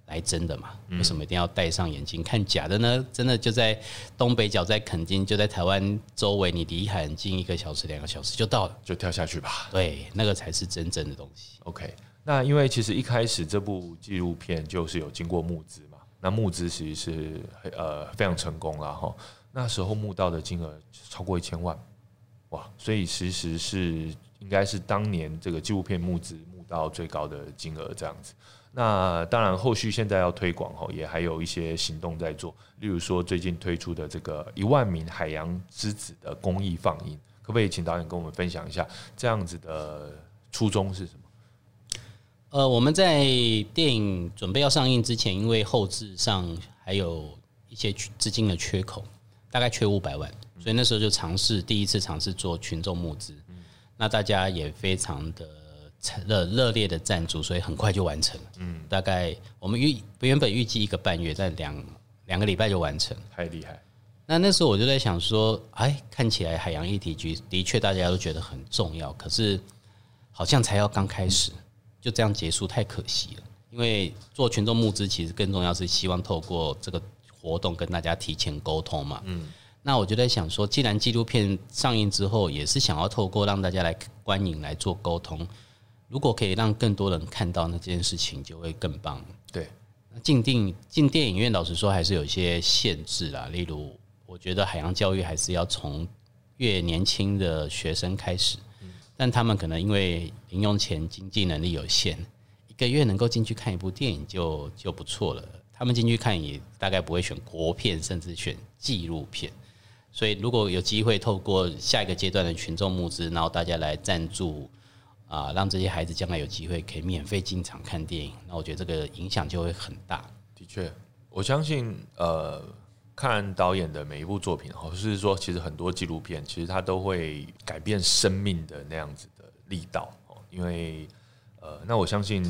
S1: 来真的嘛。为什么一定要戴上眼镜看假的呢？真的就在东北角，在垦丁，就在台湾周围，你离海很近，一个小时、两个小时就到了，
S2: 就跳下去吧。
S1: 对，那个才是真正的东西。
S2: OK。那因为其实一开始这部纪录片就是有经过募资嘛，那募资其实是呃非常成功了哈。那时候募到的金额超过一千万，哇！所以其实是应该是当年这个纪录片募资募到最高的金额这样子。那当然后续现在要推广哈，也还有一些行动在做，例如说最近推出的这个一万名海洋之子的公益放映，可不可以请导演跟我们分享一下这样子的初衷是什么？
S1: 呃，我们在电影准备要上映之前，因为后置上还有一些资金的缺口，大概缺五百万，所以那时候就尝试第一次尝试做群众募资。那大家也非常的热热烈的赞助，所以很快就完成了。嗯，大概我们预原本预计一个半月，但两两个礼拜就完成，
S2: 太厉害。
S1: 那那时候我就在想说，哎，看起来海洋议题局的确大家都觉得很重要，可是好像才要刚开始。就这样结束太可惜了，因为做群众募资其实更重要是希望透过这个活动跟大家提前沟通嘛。嗯，那我就在想说，既然纪录片上映之后也是想要透过让大家来观影来做沟通，如果可以让更多人看到那件事情就会更棒。
S2: 对，
S1: 那进电进电影院老实说还是有一些限制啦，例如我觉得海洋教育还是要从越年轻的学生开始。但他们可能因为零用钱、经济能力有限，一个月能够进去看一部电影就就不错了。他们进去看也大概不会选国片，甚至选纪录片。所以如果有机会透过下一个阶段的群众募资，然后大家来赞助啊，让这些孩子将来有机会可以免费进场看电影，那我觉得这个影响就会很大。
S2: 的确，我相信呃。看导演的每一部作品，或是说，其实很多纪录片，其实它都会改变生命的那样子的力道哦。因为呃，那我相信，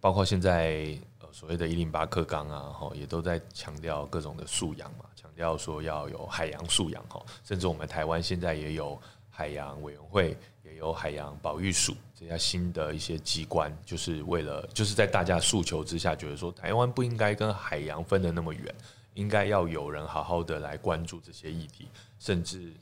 S2: 包括现在呃所谓的“一零八课纲”啊，哈，也都在强调各种的素养嘛，强调说要有海洋素养哈。甚至我们台湾现在也有海洋委员会，也有海洋保育署这些新的一些机关，就是为了就是在大家诉求之下，觉得说台湾不应该跟海洋分得那么远。应该要有人好好的来关注这些议题，甚至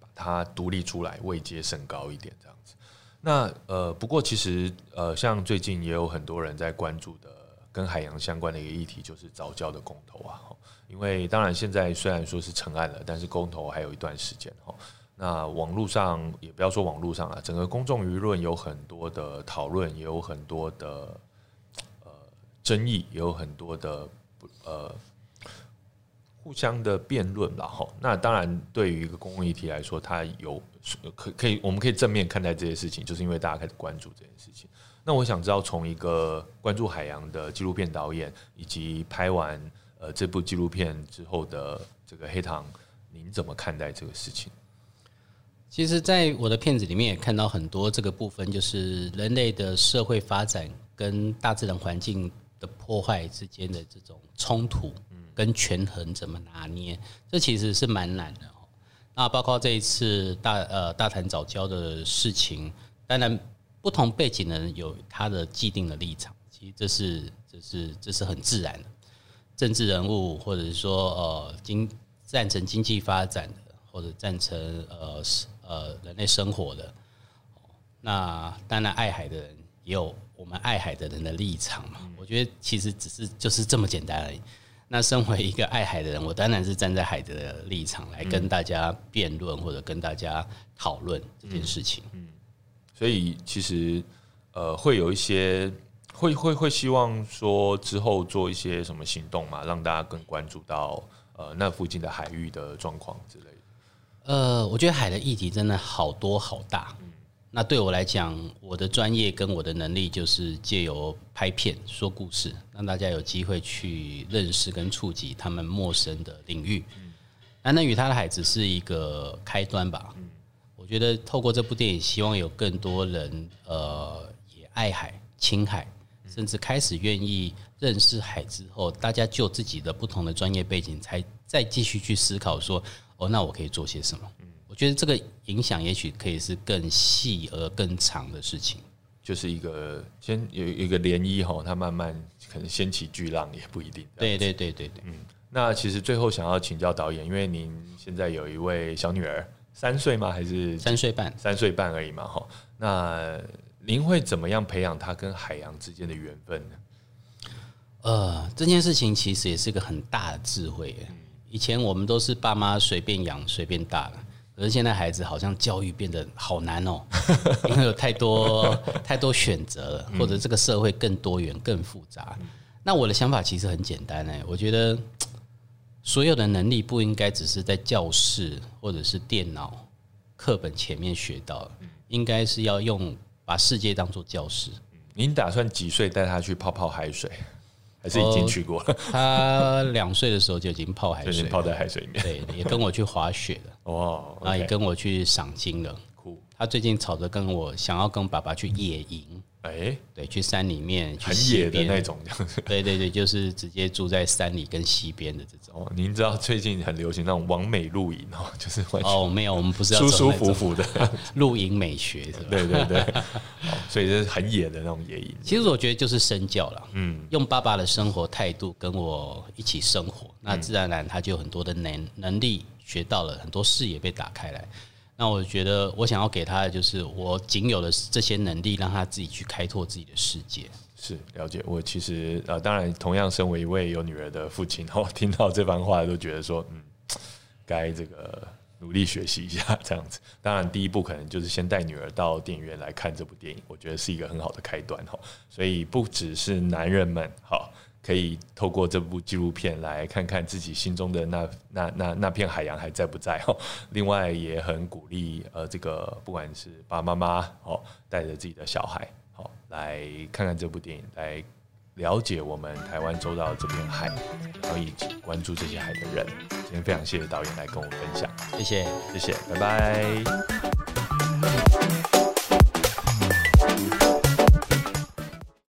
S2: 把它独立出来，位阶升高一点这样子。那呃，不过其实呃，像最近也有很多人在关注的跟海洋相关的一个议题，就是早教的公投啊。因为当然现在虽然说是成案了，但是公投还有一段时间哈。那网络上也不要说网络上啊，整个公众舆论有很多的讨论，也有很多的呃争议，也有很多的呃。互相的辩论了哈，那当然对于一个公共议题来说，它有可可以，我们可以正面看待这些事情，就是因为大家开始关注这件事情。那我想知道，从一个关注海洋的纪录片导演，以及拍完呃这部纪录片之后的这个黑糖，您怎么看待这个事情？
S1: 其实，在我的片子里面也看到很多这个部分，就是人类的社会发展跟大自然环境的破坏之间的这种冲突。跟权衡怎么拿捏，这其实是蛮难的。那包括这一次大呃大谈早教的事情，当然不同背景的人有他的既定的立场，其实这是这是这是很自然的。政治人物或者是说呃经赞成经济发展的，或者赞成呃呃人类生活的，那当然爱海的人也有我们爱海的人的立场嘛。我觉得其实只是就是这么简单而已。那身为一个爱海的人，我当然是站在海的立场来跟大家辩论或者跟大家讨论这件事情。嗯，
S2: 所以其实呃会有一些会会会希望说之后做一些什么行动嘛，让大家更关注到呃那附近的海域的状况之类的。
S1: 呃，我觉得海的议题真的好多好大。那对我来讲，我的专业跟我的能力就是借由拍片说故事，让大家有机会去认识跟触及他们陌生的领域。那那与他的海只是一个开端吧。我觉得透过这部电影，希望有更多人呃也爱海、亲海，甚至开始愿意认识海之后，大家就自己的不同的专业背景，才再继续去思考说，哦，那我可以做些什么。觉得这个影响也许可以是更细而更长的事情，
S2: 就是一个先有一个涟漪哈，它慢慢可能掀起巨浪也不一定。
S1: 对对对对对，嗯。
S2: 那其实最后想要请教导演，因为您现在有一位小女儿，三岁吗？还是
S1: 三岁半？
S2: 三岁半而已嘛，哈。那您会怎么样培养她跟海洋之间的缘分呢？
S1: 呃，这件事情其实也是个很大的智慧。以前我们都是爸妈随便养随便大了。可是现在孩子好像教育变得好难哦，因为有太多太多选择了，或者这个社会更多元、更复杂。那我的想法其实很简单哎，我觉得所有的能力不应该只是在教室或者是电脑课本前面学到，应该是要用把世界当做教室，
S2: 您打算几岁带他去泡泡海水？还是已经去过了？
S1: 他两岁的时候就已经泡海水，
S2: 泡在海水里面。
S1: 对，也跟我去滑雪了。哦，啊，也跟我去赏金了。酷。他最近吵着跟我想要跟爸爸去野营。哎，对，去山里面，
S2: 很野的那种，
S1: 对对对，就是直接住在山里跟溪边的这种。
S2: 哦，您知道最近很流行那种完美露营哦，就是
S1: 哦，没有，我们不是要
S2: 舒舒服服的
S1: 露营 美学，是吧？
S2: 对对对，所以这是很野的那种野营。
S1: 其实我觉得就是身教了，嗯，用爸爸的生活态度跟我一起生活，那自然而然他就有很多的能能力学到了，很多视野被打开来。那我觉得，我想要给他的就是我仅有的这些能力，让他自己去开拓自己的世界。
S2: 是了解我，其实呃，当然，同样身为一位有女儿的父亲，我听到这番话都觉得说，嗯，该这个努力学习一下这样子。当然，第一步可能就是先带女儿到电影院来看这部电影，我觉得是一个很好的开端哈。所以不只是男人们好。可以透过这部纪录片来看看自己心中的那那那那片海洋还在不在哈。另外也很鼓励呃，这个不管是爸爸妈妈哦，带着自己的小孩来看看这部电影，来了解我们台湾周遭这片海，然后以及关注这些海的人。今天非常谢谢导演来跟我分享，
S1: 谢谢
S2: 谢谢，拜拜。